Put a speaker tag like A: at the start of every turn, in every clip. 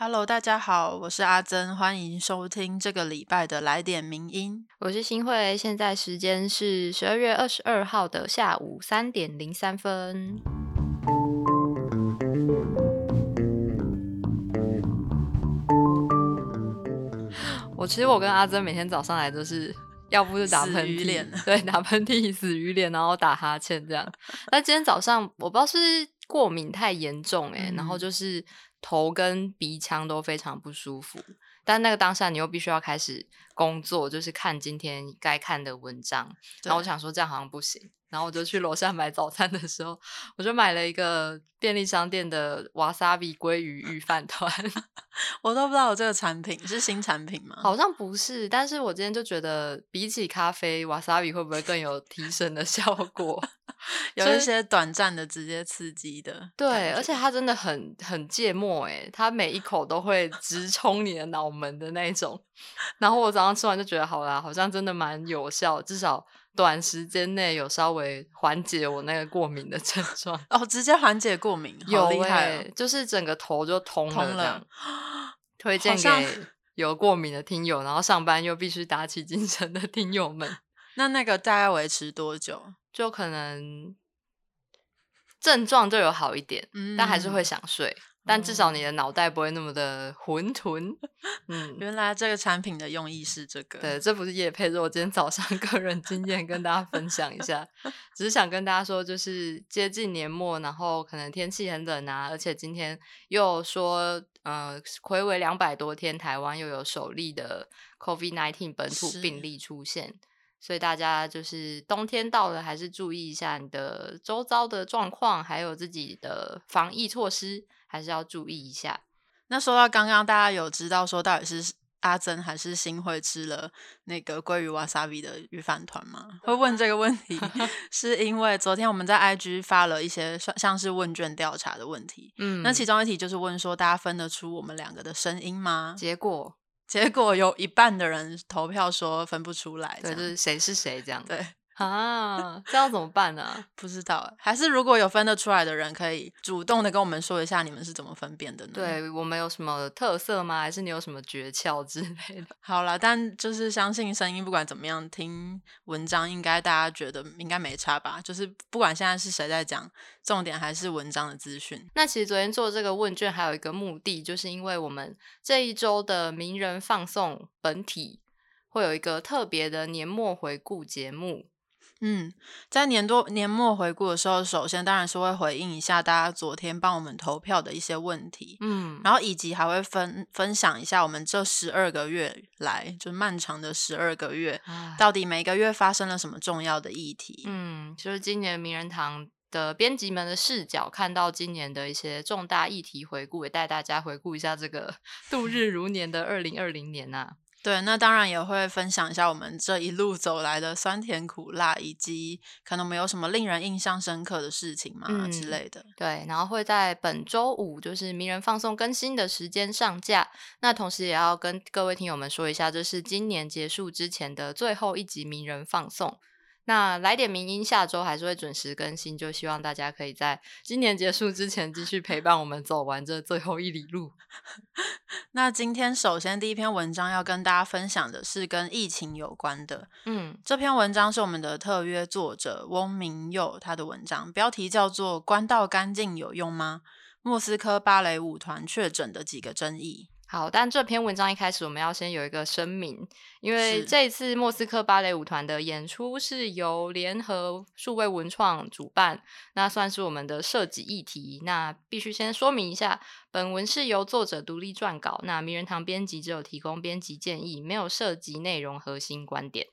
A: Hello，大家好，我是阿珍，欢迎收听这个礼拜的来点名音。
B: 我是新慧，现在时间是十二月二十二号的下午三点零三分。我其实我跟阿珍每天早上来都是，要不是打喷嚏对，打喷嚏、死鱼脸，然后打哈欠这样。那今天早上我不知道是过敏太严重哎、然后
A: 嗯
B: 就是头跟鼻腔都非常不舒服。但那个当下你又必须要开始工作，就是看今天该看的文章。然后我想说这样好像不行，然后我就去楼下买早餐的时候，我就买了一个便利商店的瓦萨比鲑鱼御饭团，
A: 我都不知道有这个产品是新产品吗？
B: 好像不是，但是我今天就觉得比起咖啡，瓦萨比会不会更有提神的效果？
A: 有一些短暂的直接刺激的，
B: 对，而且它真的很很芥末诶，它每一口都会直冲你的脑门的那一种。然后我早上吃完就觉得好啦，好像真的蛮有效，至少短时间内有稍微缓解我那个过敏的症 状。
A: 哦，直接缓解过敏，好
B: 有
A: 厉害
B: 欸就是整个头就通了
A: 通了，
B: 推荐
A: 像
B: 给有过敏的听友，然后上班又必须打起精神的听友们，
A: 那那个大概维持多久？
B: 就可能症状就有好一点，
A: 嗯
B: 但还是会想睡。但至少你
A: 哦
B: 的脑袋不会那么的混沌。嗯，
A: 原来这个产品的用意是这个，
B: 对，这不是叶配，是我今天早上 个人经验跟大家分享一下。只是想跟大家说，就是接近年末，然后可能天气很冷啊，而且今天又说，呃，暌违两百多天，台湾又有首例的 COVID nineteen 本土病例出现。所以大家就是冬天到了，还是注意一下你的周遭的状况，还有自己的防疫措施，还是要注意一下。
A: 那说到刚刚大家有知道说到底是阿珍还是新会吃了那个鲑鱼瓦萨比的鱼饭团吗？会问这个问题，是因为昨天我们在 IG 发了一些像像是问卷调查的问题，
B: 嗯
A: 那其中一题就是问说大家分得出我们两个的声音吗？
B: 结果
A: 结果有一半的人投票说分不出来，
B: 对，就是谁是谁这样。
A: 对，
B: 啊，这要怎么办呢、
A: 不知道欸，还是如果有分得出来的人，可以主动的跟我们说一下你们是怎么分辨的呢？，
B: 对我们有什么特色吗？还是你有什么诀窍之类的？
A: 好了，但就是相信声音，不管怎么样，听文章应该大家觉得应该没差吧？就是不管现在是谁在讲，重点还是文章的资讯。
B: 那其实昨天做这个问卷还有一个目的，就是因为我们这一周的名人放送本体会有一个特别的年末回顾节目。
A: 嗯，在年多年末回顾的时候，首先当然是会回应一下大家昨天帮我们投票的一些问题，
B: 嗯，
A: 然后以及还会分分享一下我们这十二个月来，就漫长的十二个月，到底每个月发生了什么重要的议题。
B: 嗯，就是今年名人堂的编辑们的视角，看到今年的一些重大议题回顾，也带大家回顾一下这个 度日如年的二零二零年呐、
A: 对，那当然也会分享一下我们这一路走来的酸甜苦辣，以及可能没有什么令人印象深刻的事情嘛、
B: 嗯
A: 之类的。
B: 对，然后会在本周五，就是名人放送更新的时间上架。那同时也要跟各位听友们说一下，这是今年结束之前的最后一集名人放送。那来点名音，下周还是会准时更新，就希望大家可以在今年结束之前继续陪伴我们走完这最后一里路。
A: 那今天首先第一篇文章要跟大家分享的是跟疫情有关的。
B: 嗯，
A: 这篇文章是我们的特约作者翁明佑他的文章，标题叫做《关到干净有用吗？莫斯科芭蕾舞团确诊的几个争议》。
B: 好，但这篇文章一开始我们要先有一个声明，因为
A: 是
B: 这一次莫斯科芭蕾舞团的演出是由联合数位文创主办，那算是我们的设计议题。那必须先说明一下，本文是由作者独立撰稿，那名人堂编辑只有提供编辑建议，没有涉及内容核心观点。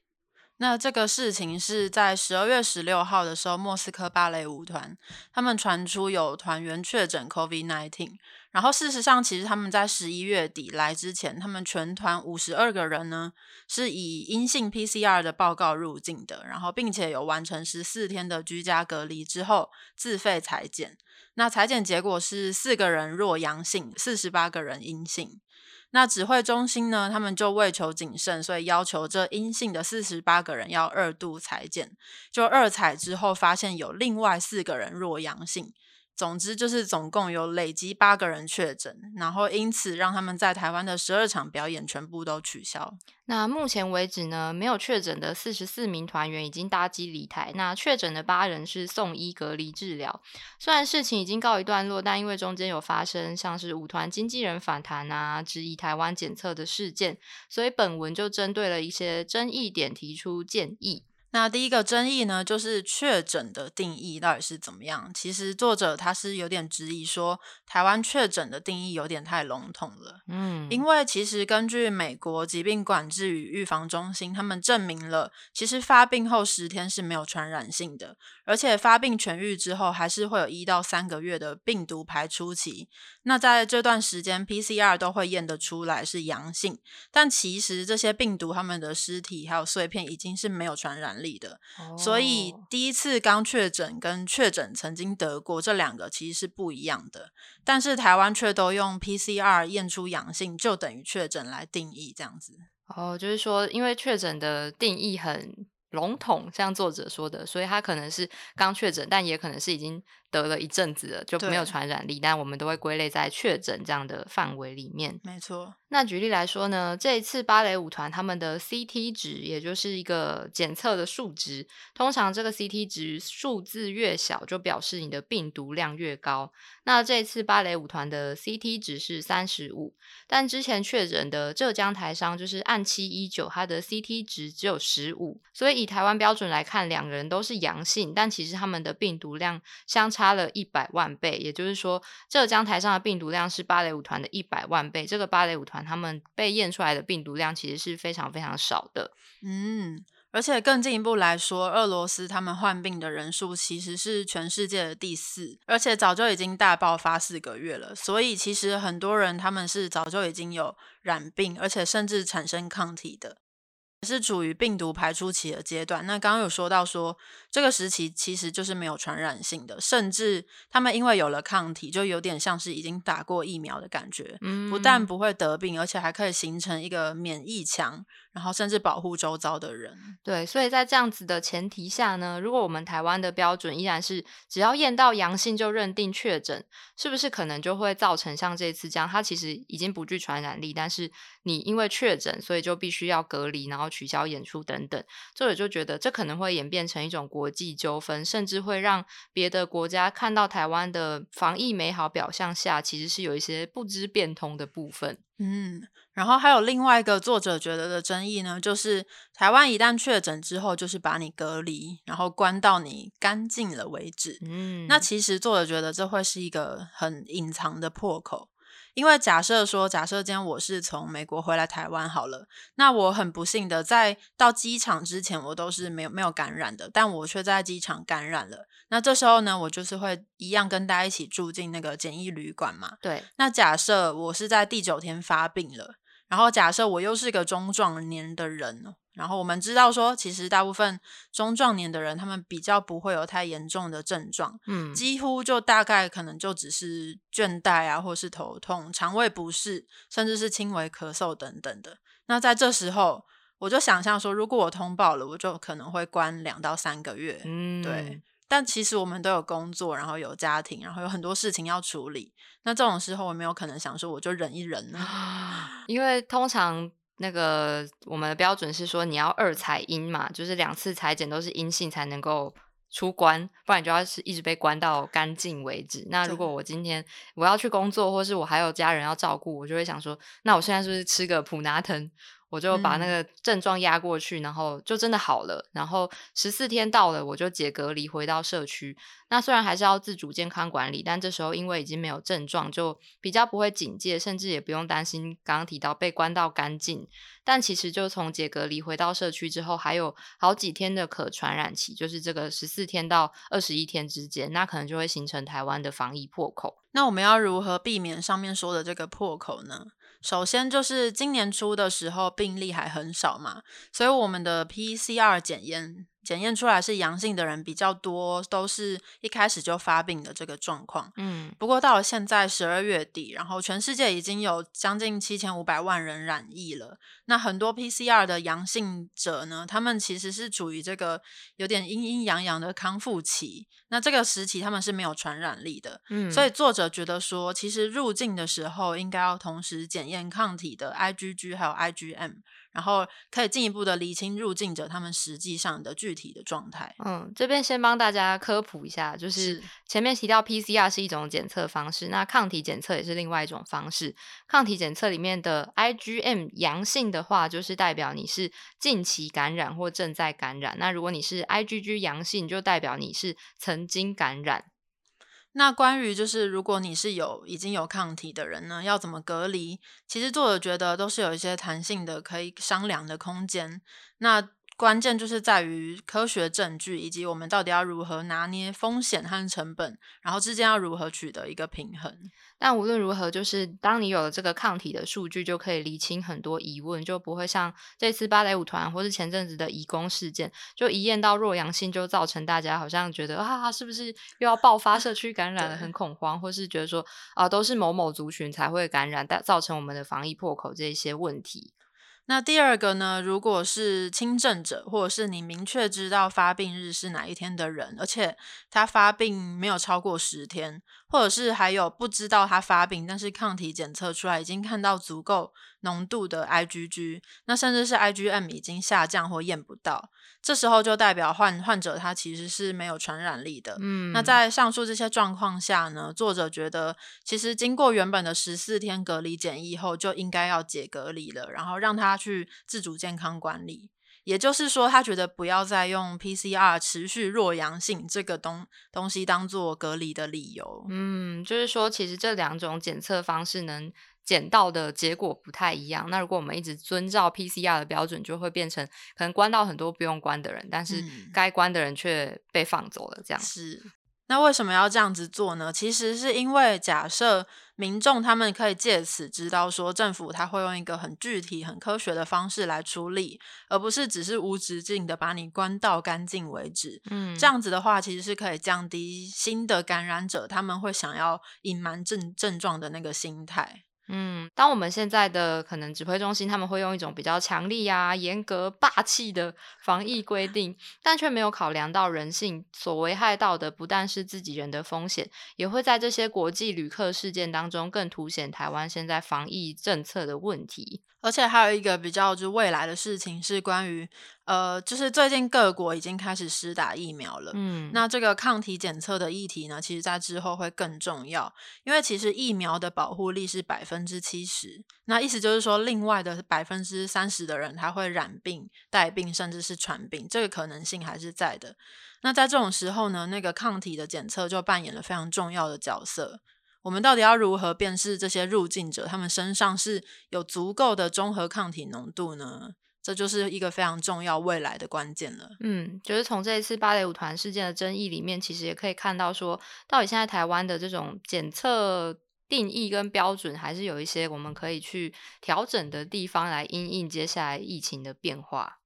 A: 那这个事情是在十二月十六号的时候，莫斯科芭蕾舞团他们传出有团员确诊 COVID-19，然后事实上，其实他们在十一月底来之前，他们全团五十二个人呢是以阴性 PCR 的报告入境的，然后并且有完成十四天的居家隔离之后自费裁剪。那裁剪结果是四个人弱阳性，四十八个人阴性。那指挥中心呢，他们就为求谨慎，所以要求这阴性的四十八个人要二度裁剪。就二采之后，发现有另外四个人弱阳性，总之就是总共有累积八个人确诊，然后因此让他们在台湾的十二场表演全部都取消。
B: 那目前为止呢，没有确诊的四十四名团员已经搭机离台，那确诊的八人是送医隔离治疗。虽然事情已经告一段落，但因为中间有发生像是舞团经纪人反弹啊、质疑台湾检测的事件，所以本文就针对了一些争议点提出建议。
A: 那第一个争议呢，就是确诊的定义到底是怎么样？其实作者他是有点质疑说，台湾确诊的定义有点太笼统了。嗯，因为其实根据美国疾病管制与预防中心，他们证明了，其实发病后十天是没有传染性的，而且发病痊愈之后，还是会有一到三个月的病毒排出期。那在这段时间，PCR 都会验得出来是阳性，但其实这些病毒他们的尸体还有碎片已经是没有传染。力的，所以第一次刚确诊跟确诊曾经得过这两个其实是不一样的，但是台湾却都用 PCR 验出阳性就等于确诊来定义这样子。
B: 哦，就是说因为确诊的定义很笼统，像作者说的，所以他可能是刚确诊，但也可能是已经。得了一阵子了，就没有传染力，但我们都会归类在确诊这样的范围里面。
A: 没错。
B: 那举例来说呢，这一次芭蕾舞团他们的 CT 值，也就是一个检测的数值，通常这个 CT 值数字越小，就表示你的病毒量越高。那这一次芭蕾舞团的 CT 值是三十五，但之前确诊的浙江台商就是按七一九，他的 CT 值只有十五，所以以台湾标准来看，两个人都是阳性，但其实他们的病毒量相差。了一百万倍，也就是说，浙江台上的病毒量是芭蕾舞团的一百万倍。这个芭蕾舞团他们被验出来的病毒量其实是非常非常少的。
A: 嗯，而且更进一步来说，俄罗斯他们患病的人数其实是全世界的第四，而且早就已经大爆发四个月了。所以其实很多人他们是早就已经有染病，而且甚至产生抗体的。是处于病毒排出期的阶段。那刚刚有说到说，这个时期其实就是没有传染性的，甚至他们因为有了抗体，就有点像是已经打过疫苗的感觉。嗯，不但不会得病，而且还可以形成一个免疫墙，然后甚至保护周遭的人。
B: 对，所以在这样子的前提下呢，如果我们台湾的标准依然是只要验到阳性就认定确诊，是不是可能就会造成像这次这样，它其实已经不具传染力，但是你因为确诊，所以就必须要隔离，然后。取消演出等等，作者就觉得这可能会演变成一种国际纠纷，甚至会让别的国家看到台湾的防疫美好表象下，其实是有一些不知变通的部分。
A: 嗯，然后还有另外一个作者觉得的争议呢，就是台湾一旦确诊之后，就是把你隔离，然后关到你干净了为止。嗯，那其实作者觉得这会是一个很隐藏的破口。因为假设说，假设今天我是从美国回来台湾好了，那我很不幸的在到机场之前，我都是没有没有感染的，但我却在机场感染了。那这时候呢，我就是会一样跟大家一起住进那个简易旅馆嘛。
B: 对。
A: 那假设我是在第九天发病了，然后假设我又是个中壮年的人。然后我们知道说，其实大部分中壮年的人，他们比较不会有太严重的症状，嗯，几乎就大概可能就只是倦怠啊，或是头痛、肠胃不适，甚至是轻微咳嗽等等的。那在这时候，我就想象说，如果我通报了，我就可能会关两到三个月，嗯，对。但其实我们都有工作，然后有家庭，然后有很多事情要处理。那这种时候，我没有可能想说，我就忍一忍呢，
B: 因为通常。那个我们的标准是说，你要二采阴嘛，就是两次裁剪都是阴性才能够出关，不然就要是一直被关到干净为止。那如果我今天我要去工作，或是我还有家人要照顾，我就会想说，那我现在是不是吃个普拿疼？我就把那个症状压过去，然后就真的好了。然后十四天到了，我就解隔离回到社区。那虽然还是要自主健康管理，但这时候因为已经没有症状，就比较不会警戒，甚至也不用担心刚刚提到被关到干净。但其实就从解隔离回到社区之后，还有好几天的可传染期，就是这个十四天到二十一天之间，那可能就会形成台湾的防疫破口。
A: 那我们要如何避免上面说的这个破口呢？首先就是今年初的时候病例还很少嘛，所以我们的 PCR 检验检验出来是阳性的人比较多，都是一开始就发病的这个状况。
B: 嗯，
A: 不过到了现在十二月底，然后全世界已经有将近七千五百万人染疫了。那很多 PCR 的阳性者呢，他们其实是处于这个有点阴阴阳阳的康复期。那这个时期他们是没有传染力的。
B: 嗯，
A: 所以作者觉得说，其实入境的时候应该要同时检验抗体的 IgG 还有 IgM。然后可以进一步的理清入境者他们实际上的具体的状态。
B: 嗯，这边先帮大家科普一下，就是前面提到 PCR 是一种检测方式，那抗体检测也是另外一种方式。抗体检测里面的 IgM 阳性的话，就是代表你是近期感染或正在感染；那如果你是 IgG 阳性，就代表你是曾经感染。
A: 那关于就是如果你是有已经有抗体的人呢，要怎么隔离？其实作者觉得都是有一些弹性的可以商量的空间。那关键就是在于科学证据，以及我们到底要如何拿捏风险和成本，然后之间要如何取得一个平衡。
B: 但无论如何，就是当你有了这个抗体的数据，就可以理清很多疑问，就不会像这次芭蕾舞团或是前阵子的移工事件，就一验到弱阳性，就造成大家好像觉得啊，是不是又要爆发社区感染了，很恐慌，或是觉得说啊，都是某某族群才会感染，但造成我们的防疫破口这一些问题。
A: 那第二个呢？如果是轻症者，或者是你明确知道发病日是哪一天的人，而且他发病没有超过十天，或者是还有不知道他发病，但是抗体检测出来已经看到足够浓度的 IgG，那甚至是 IgM 已经下降或验不到。这时候就代表患患者他其实是没有传染力的。
B: 嗯，
A: 那在上述这些状况下呢，作者觉得其实经过原本的十四天隔离检疫后，就应该要解隔离了，然后让他去自主健康管理。也就是说，他觉得不要再用 PCR 持续弱阳性这个东东西当做隔离的理由。
B: 嗯，就是说，其实这两种检测方式能。检到的结果不太一样。那如果我们一直遵照 PCR 的标准，就会变成可能关到很多不用关的人，但是该关的人却被放走了。这样
A: 是。那为什么要这样子做呢？其实是因为假设民众他们可以借此知道说，政府他会用一个很具体、很科学的方式来处理，而不是只是无止境的把你关到干净为止。
B: 嗯，
A: 这样子的话，其实是可以降低新的感染者他们会想要隐瞒症症状的那个心态。
B: 嗯，当我们现在的可能指挥中心他们会用一种比较强力啊、严格、霸气的 防疫规定，但却没有考量到人性所危害到的，不但是自己人的风险，也会在这些国际旅客事件当中更凸显台湾现在防疫政策的问题。
A: 而且还有一个比较就未来的事情是关于，呃，就是最近各国已经开始施打疫苗了，
B: 嗯，
A: 那这个抗体检测的议题呢，其实在之后会更重要，因为其实疫苗的保护力是百分之七十，那意思就是说，另外的百分之三十的人他会染病、带病，甚至是传病，这个可能性还是在的。那在这种时候呢，那个抗体的检测就扮演了非常重要的角色。我们到底要如何辨识这些入境者，他们身上是有足够的中和抗体浓度呢？这就是一个非常重要未来的关键了。
B: 嗯，就是从这一次芭蕾舞团事件的争议里面，其实也可以看到说，到底现在台湾的这种检测定义跟标准，还是有一些我们可以去调整的地方，来因应接下来疫情的变化。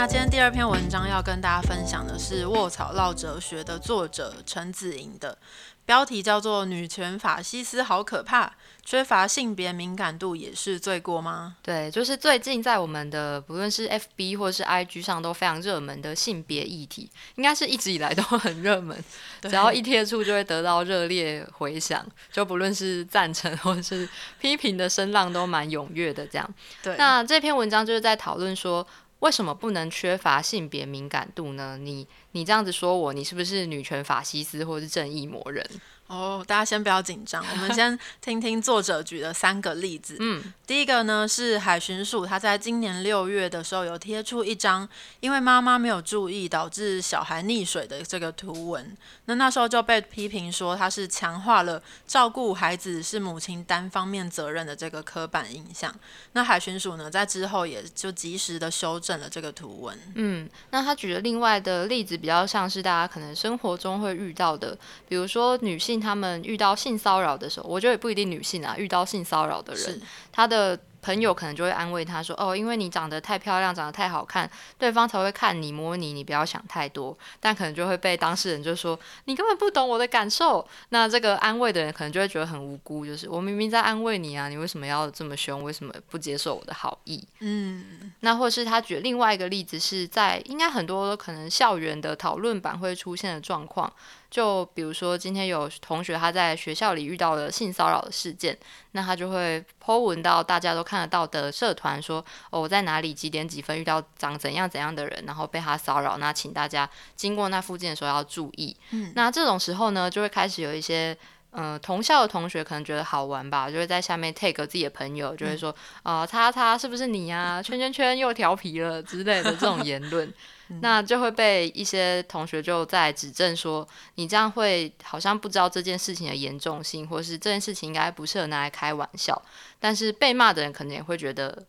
A: 那今天第二篇文章要跟大家分享的是《卧草唠哲学》的作者陈子莹的，标题叫做《女权法西斯好可怕，缺乏性别敏感度也是罪过吗？》
B: 对，就是最近在我们的不论是 FB 或是 IG 上都非常热门的性别议题，应该是一直以来都很热门，只要一贴出就会得到热烈回响，就不论是赞成或是批评的声浪都蛮踊跃的。这样，
A: 对，
B: 那这篇文章就是在讨论说。为什么不能缺乏性别敏感度呢？你你这样子说我，你是不是女权法西斯或是正义魔人？
A: 哦，大家先不要紧张，我们 先听听作者举的三个例子。
B: 嗯，
A: 第一个呢是海巡署，他在今年六月的时候有贴出一张因为妈妈没有注意导致小孩溺水的这个图文，那那时候就被批评说他是强化了照顾孩子是母亲单方面责任的这个刻板印象。那海巡署呢在之后也就及时的修正了这个图文。
B: 嗯，那他举的另外的例子比较像是大家可能生活中会遇到的，比如说女性。他们遇到性骚扰的时候，我觉得也不一定女性啊，遇到性骚扰的人，他的朋友可能就会安慰他说：“哦，因为你长得太漂亮，长得太好看，对方才会看你摸你，你不要想太多。”但可能就会被当事人就说：“你根本不懂我的感受。”那这个安慰的人可能就会觉得很无辜，就是我明明在安慰你啊，你为什么要这么凶？为什么不接受我的好意？
A: 嗯，
B: 那或是他举另外一个例子是在应该很多可能校园的讨论版会出现的状况。就比如说，今天有同学他在学校里遇到了性骚扰的事件，那他就会 po 文到大家都看得到的社团，说哦我在哪里几点几分遇到长怎样怎样的人，然后被他骚扰，那请大家经过那附近的时候要注意。
A: 嗯，
B: 那这种时候呢，就会开始有一些嗯同校的同学可能觉得好玩吧，就会在下面 take 自己的朋友，就会说啊他他是不是你呀？圈圈圈又调皮了之类的这种言论。那就会被一些同学就在指正说，你这样会好像不知道这件事情的严重性，或是这件事情应该不适合拿来开玩笑。但是被骂的人可能也会觉得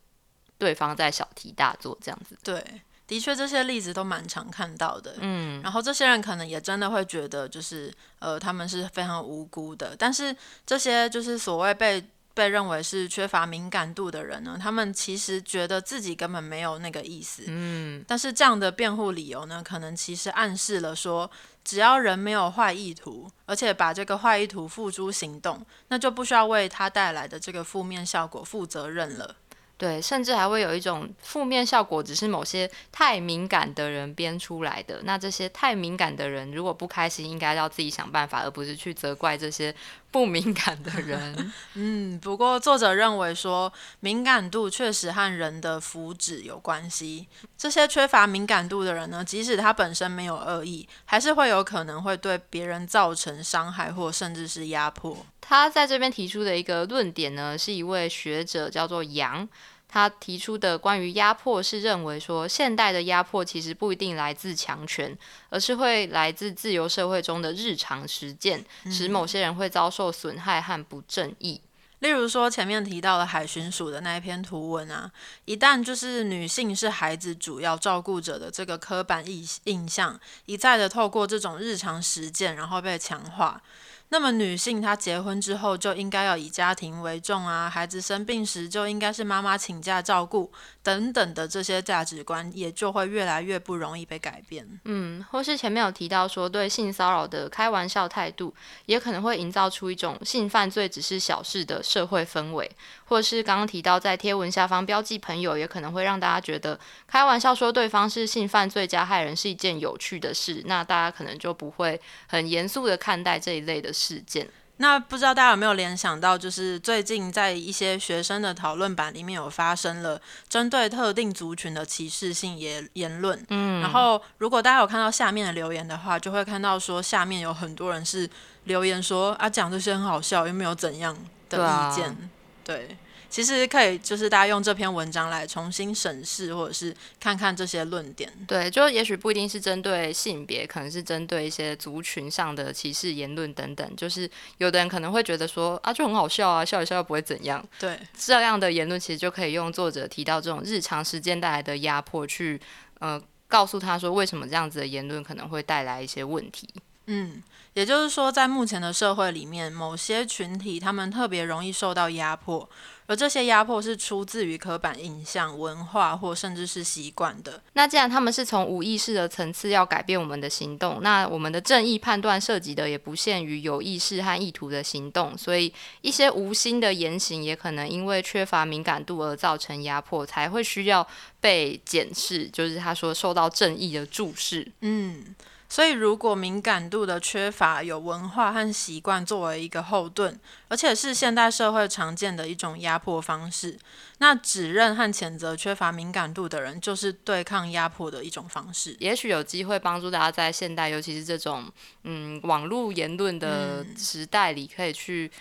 B: 对方在小题大做这样子。
A: 对，的确这些例子都蛮常看到的。
B: 嗯，
A: 然后这些人可能也真的会觉得，就是呃他们是非常无辜的。但是这些就是所谓被被认为是缺乏敏感度的人呢，他们其实觉得自己根本没有那个意思。
B: 嗯，
A: 但是这样的辩护理由呢，可能其实暗示了说，只要人没有坏意图，而且把这个坏意图付诸行动，那就不需要为他带来的这个负面效果负责任了。
B: 对，甚至还会有一种负面效果，只是某些太敏感的人编出来的。那这些太敏感的人，如果不开心，应该要自己想办法，而不是去责怪这些 不敏感的人。
A: 嗯，不过作者认为说，敏感度确实和人的福祉有关系。这些缺乏敏感度的人呢，即使他本身没有恶意，还是会有可能会对别人造成伤害或甚至是压迫。
B: 他在这边提出的一个论点呢，是一位学者叫做杨。他提出的关于压迫是认为说，现代的压迫其实不一定来自强权，而是会来自自由社会中的日常实践，使某些人会遭受损害和不正义。
A: 例如说前面提到的海巡署的那一篇图文啊，一旦就是女性是孩子主要照顾者的这个刻板印印象一再的透过这种日常实践，然后被强化。那么女性她结婚之后就应该要以家庭为重啊，孩子生病时就应该是妈妈请假照顾等等的这些价值观，也就会越来越不容易被改变。
B: 嗯，或是前面有提到说对性骚扰的开玩笑态度，也可能会营造出一种性犯罪只是小事的社会氛围，或是刚刚提到在贴文下方标记朋友，也可能会让大家觉得开玩笑说对方是性犯罪加害人是一件有趣的事，那大家可能就不会很严肃的看待这一类的。事件，
A: 那不知道大家有没有联想到，就是最近在一些学生的讨论版里面有发生了针对特定族群的歧视性言言论。嗯，然后如果大家有看到下面的留言的话，就会看到说下面有很多人是留言说啊讲这些很好笑，又没有怎样的意见。对。其实可以，就是大家用这篇文章来重新审视，或者是看看这些论点。
B: 对，就也许不一定是针对性别，可能是针对一些族群上的歧视言论等等。就是有的人可能会觉得说啊，就很好笑啊，笑一笑又不会怎样。
A: 对，
B: 这样的言论其实就可以用作者提到这种日常时间带来的压迫，去呃告诉他说为什么这样子的言论可能会带来一些问题。
A: 嗯，也就是说，在目前的社会里面，某些群体他们特别容易受到压迫。而这些压迫是出自于刻板印象、文化或甚至是习惯的。
B: 那既然他们是从无意识的层次要改变我们的行动，那我们的正义判断涉及的也不限于有意识和意图的行动，所以一些无心的言行也可能因为缺乏敏感度而造成压迫，才会需要被检视。就是他说受到正义的注视。
A: 嗯。所以，如果敏感度的缺乏有文化和习惯作为一个后盾，而且是现代社会常见的一种压迫方式，那指认和谴责缺乏敏感度的人，就是对抗压迫的一种方式。
B: 也许有机会帮助大家在现代，尤其是这种嗯网络言论的时代里，可以去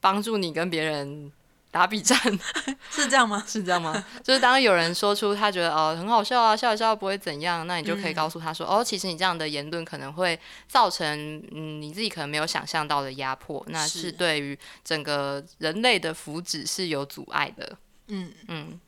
B: 帮助你跟别人。打比战
A: 是这样吗？
B: 是这样吗？就是当有人说出他觉得哦很好笑啊，笑一笑不会怎样，那你就可以告诉他说哦，其实你这样的言论可能会造成嗯你自己可能没有想象到的压迫，那是对于整个人类的福祉是有阻碍的。
A: 嗯嗯。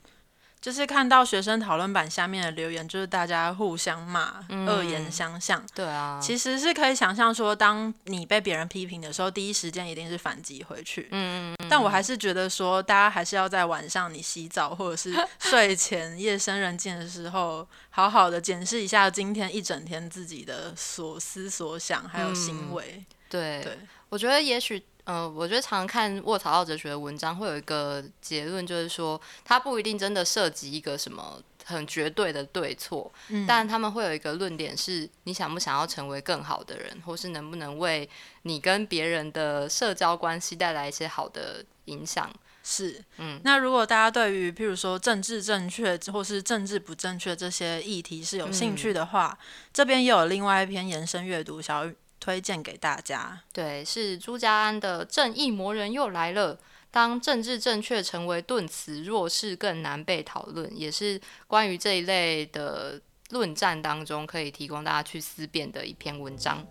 A: 就是看到学生讨论版下面的留言，就是大家互相骂、恶言
B: 嗯
A: 相向。
B: 对啊，
A: 其实是可以想象说，当你被别人批评的时候，第一时间一定是反击回去。
B: 嗯嗯嗯，
A: 但我还是觉得说，大家还是要在晚上你洗澡或者是 睡前夜深人静的时候，好好的检视一下今天一整天自己的所思所想还有行
B: 嗯
A: 为。
B: 对，
A: 对，
B: 我觉得也许，呃，我觉得常常看卧槽奥哲学的文章，会有一个结论，就是说，它不一定真的涉及一个什么很绝对的对错，
A: 嗯。
B: 但他们会有一个论点是，你想不想要成为更好的人，或是能不能为你跟别人的社交关系带来一些好的影响。
A: 是，
B: 嗯。
A: 那如果大家对于譬如说政治正确或是政治不正确这些议题是有兴
B: 嗯。
A: 趣的话，这边也有另外一篇延伸阅读想要推荐给大家。
B: 对，是朱家安的《正义魔人又来了》。当政治正确成为盾词，弱势更难被讨论，也是关于这一类的论战当中可以提供大家去思辨的一篇文章。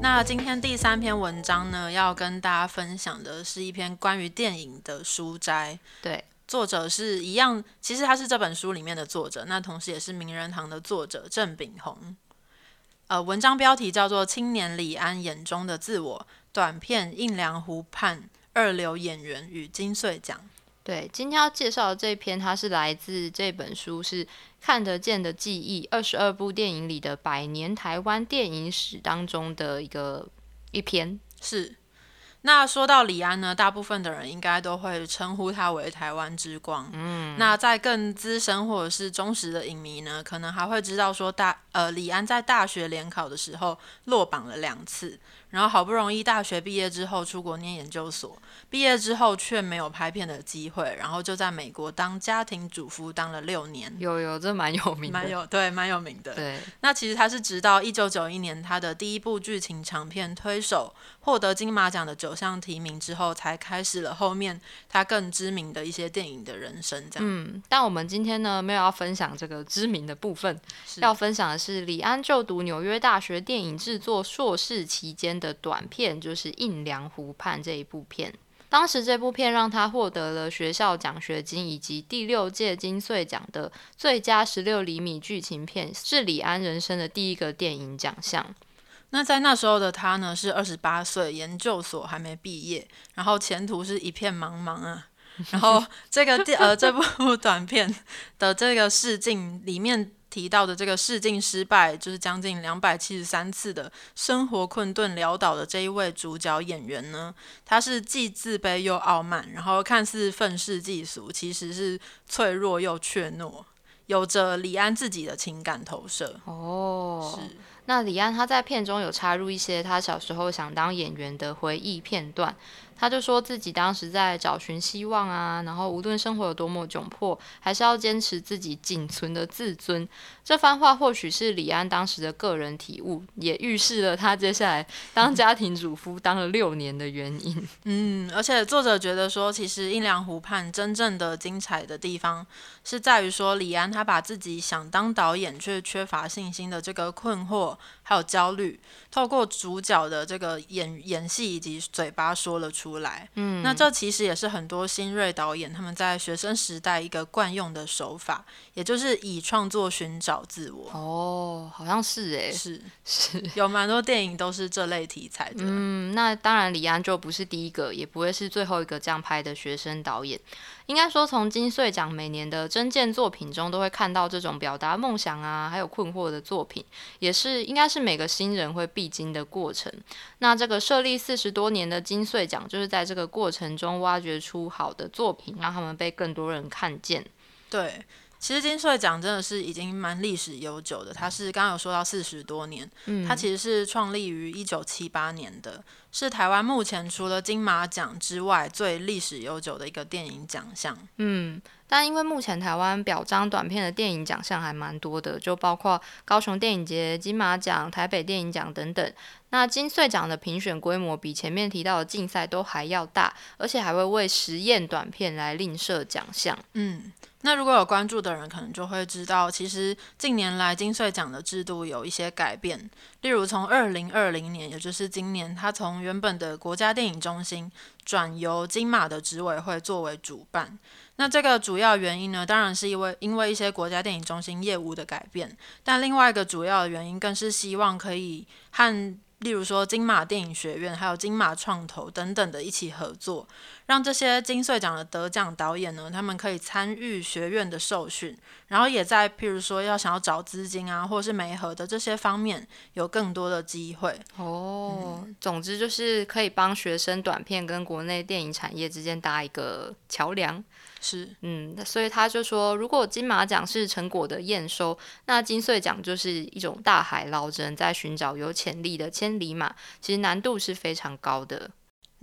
A: 那今天第三篇文章呢，要跟大家分享的是一篇关于电影的书斋。
B: 对，
A: 作者是一样，其实他是这本书里面的作者，那同时也是名人堂的作者郑炳宏。呃，文章标题叫做《青年李安眼中的自我》，短片《印良湖畔二流演员与金穗奖》。
B: 对，今天要介绍的这篇，它是来自这本书是《看得见的记忆》二十二部电影里的百年台湾电影史当中的一个一篇。
A: 是。那说到李安呢，大部分的人应该都会称呼他为台湾之光。嗯，那在更资深或者是忠实的影迷呢，可能还会知道说大呃李安在大学联考的时候落榜了两次，然后好不容易大学毕业之后出国念研究所，毕业之后却没有拍片的机会，然后就在美国当家庭主妇当了六年，
B: 有有，这蛮有名的。
A: 蛮有对蛮有名的。
B: 对，
A: 那其实他是直到一九九一年他的第一部剧情长片《推手》获得金马奖的九项提名之后，才开始了后面他更知名的一些电影的人生。这样，
B: 嗯，但我们今天呢没有要分享这个知名的部分，
A: 是
B: 要分享的是李安就读纽约大学电影制作硕士期间的短片，就是《印良湖畔》这一部片。当时这部片让他获得了学校奖学金以及第六届金穗奖的最佳十六厘米剧情片，是李安人生的第一个电影奖项。
A: 那在那时候的他呢，是二十八岁，研究所还没毕业，然后前途是一片茫茫啊。然后这个电呃这部 短片的这个试镜里面提到的这个试镜失败，就是将近两百七十三次的生活困顿潦倒的这一位主角演员呢，他是既自卑又傲慢，然后看似愤世嫉俗，其实是脆弱又怯懦，有着李安自己的情感投射。
B: 哦，
A: 是。
B: 那李安他在片中有插入一些他小时候想当演员的回忆片段，他就说自己当时在找寻希望啊，然后无论生活有多么窘迫，还是要坚持自己仅存的自尊。这番话或许是李安当时的个人体悟，也预示了他接下来当家庭主妇当了六年的原因。
A: 嗯，而且作者觉得说，其实《印良湖畔》真正的精彩的地方，是在于说李安他把自己想当导演却缺乏信心的这个困惑还有焦虑，透过主角的这个演演戏以及嘴巴说了出来。嗯，那这其实也是很多新锐导演他们在学生时代一个惯用的手法，也就是以创作寻找自我。
B: 哦，好像是诶，
A: 是
B: 是。
A: 有蛮多电影都是这类题材的。
B: 嗯，那当然，李安就不是第一个，也不会是最后一个这样拍的学生导演。应该说，从金穗奖每年的真件作品中，都会看到这种表达梦想啊，还有困惑的作品，也是应该是每个新人会必经的过程。那这个设立四十多年的金穗奖，就是在这个过程中挖掘出好的作品，让他们被更多人看见。
A: 对，其实金穗奖真的是已经蛮历史悠久的，它是刚刚有说到四十多年，
B: 嗯
A: 它其实是创立于一九七八年的，是台湾目前除了金马奖之外最历史悠久的一个电影奖项。
B: 嗯，但因为目前台湾表彰短片的电影奖项还蛮多的，就包括高雄电影节、金马奖、台北电影奖等等。那金穗奖的评选规模比前面提到的竞赛都还要大，而且还会为实验短片来另设奖项。
A: 嗯，那如果有关注的人，可能就会知道，其实近年来金穗奖的制度有一些改变。例如，从二零二零年，也就是今年，它从原本的国家电影中心转由金马的执委会作为主办。那这个主要原因呢，当然是因为因为一些国家电影中心业务的改变，但另外一个主要的原因，更是希望可以和。例如说金马电影学院，还有金马创投等等的一起合作，让这些金穗奖的得奖导演呢，他们可以参与学院的受训，然后也在譬如说要想要找资金啊，或者是媒合的这些方面有更多的机会。
B: 哦，总之就是可以帮学生短片跟国内电影产业之间搭一个桥梁。
A: 是，
B: 嗯，所以他就说，如果金马奖是成果的验收，那金穗奖就是一种大海捞针，在寻找有潜力的千里马，其实难度是非常高的。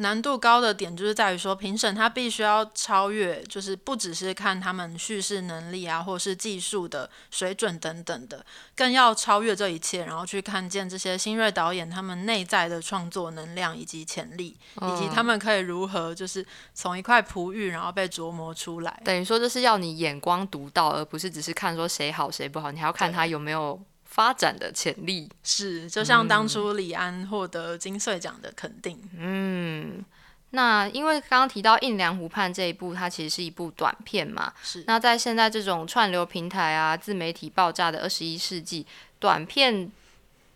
A: 难度高的点就是在于说，评审他必须要超越，就是不只是看他们叙事能力啊，或是技术的水准等等的，更要超越这一切，然后去看见这些新锐导演他们内在的创作能量以及潜力，以及他们可以如何就是从一块璞玉，然后被琢磨出来。
B: 等于说，这是要你眼光独到，而不是只是看说谁好谁不好，你还要看他有没有。发展的潜力
A: 是，就像当初李安获得金穗奖的肯定。
B: 嗯，那因为刚刚提到《印良湖畔》这一部，它其实是一部短片嘛。
A: 是。
B: 那在现在这种串流平台啊、自媒体爆炸的二十一世纪，短片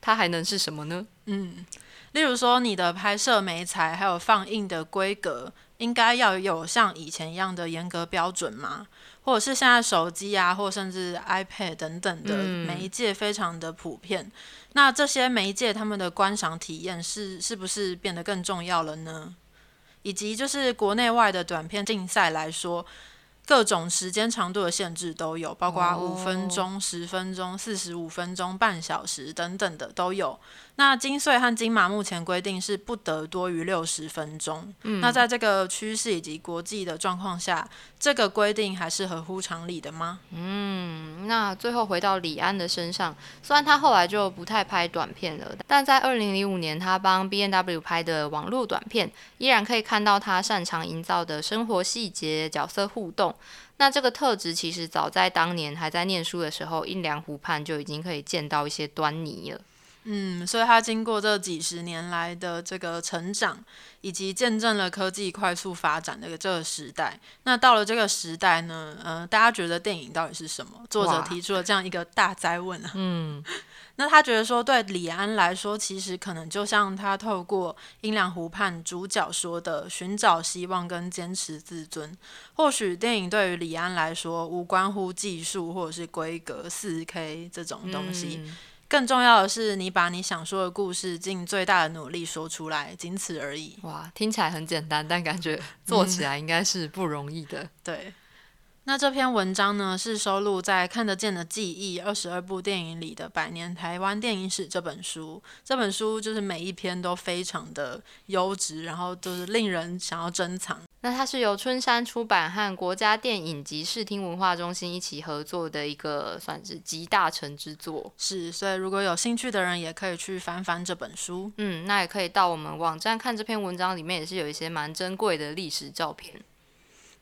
B: 它还能是什么呢？
A: 嗯，例如说你的拍摄媒材还有放映的规格，应该要有像以前一样的严格标准吗？或者是现在手机啊，或甚至 iPad 等等的媒介非常的普遍，那这些媒介他们的观赏体验是是不是变得更重要了呢？以及就是国内外的短片竞赛来说。各种时间长度的限制都有，包括五分钟、十分钟、四十五分钟、半小时等等的都有。那金穗和金马目前规定是不得多于六十分钟。嗯，那在这个趋势以及国际的状况下，这个规定还是合乎常理的吗？
B: 嗯，那最后回到李安的身上，虽然他后来就不太拍短片了，但在二零零五年他帮 B N W 拍的网络短片，依然可以看到他擅长营造的生活细节、角色互动。那这个特质其实早在当年还在念书的时候，《阴凉湖畔》就已经可以见到一些端倪了。
A: 嗯，所以他经过这几十年来的这个成长，以及见证了科技快速发展的这个时代。那到了这个时代呢，呃，大家觉得电影到底是什么？作者提出了这样一个大灾问啊。嗯。那他觉得说，对李安来说，其实可能就像他透过《阴凉湖畔》主角说的，寻找希望跟坚持自尊。或许电影对于李安来说，无关乎技术或者是规格、四 K 这种东西，更重要的是，你把你想说的故事尽最大的努力说出来，仅此而已。
B: 哇，听起来很简单，但感觉做起来应该是不容易的。
A: 对。那这篇文章呢，是收录在《看得见的记忆》二十二部电影里的《百年台湾电影史》这本书。这本书就是每一篇都非常的优质，然后就是令人想要珍藏。
B: 那它是由春山出版和国家电影及视听文化中心一起合作的一个，算是集大成之作。
A: 是，所以如果有兴趣的人，也可以去翻翻这本书。
B: 嗯，那也可以到我们网站看这篇文章，里面也是有一些蛮珍贵的历史照片。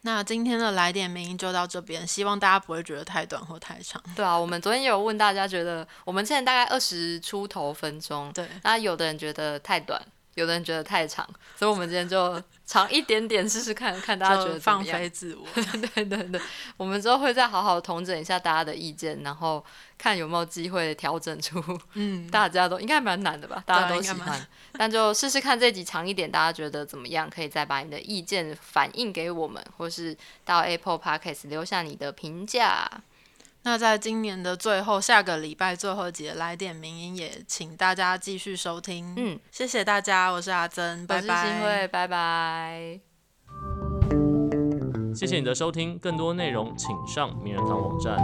A: 那今天的来点名就到这边，希望大家不会觉得太短或太长。
B: 对啊，我们昨天也有问大家，觉得我们现在大概二十出头分钟，
A: 对，
B: 那有的人觉得太短，有的人觉得太长，所以我们今天就。长一点点试试看看大家觉得
A: 放飞自我，
B: 对对对，我们之后会再好好统整一下大家的意见，然后看有没有机会调整出，嗯，大家都应该蛮难的吧，大家都喜欢，但就试试看这集长一点，大家觉得怎么样？可以再把你的意见反映给我们，或是到 Apple Podcast 留下你的评价。
A: 那在今年的最后，下个礼拜最后一节来点名音，也请大家继续收听。嗯，谢谢大家，我是阿珍，拜拜，
B: 拜拜。
C: 谢谢你的收听，更多内容请上名人堂网站。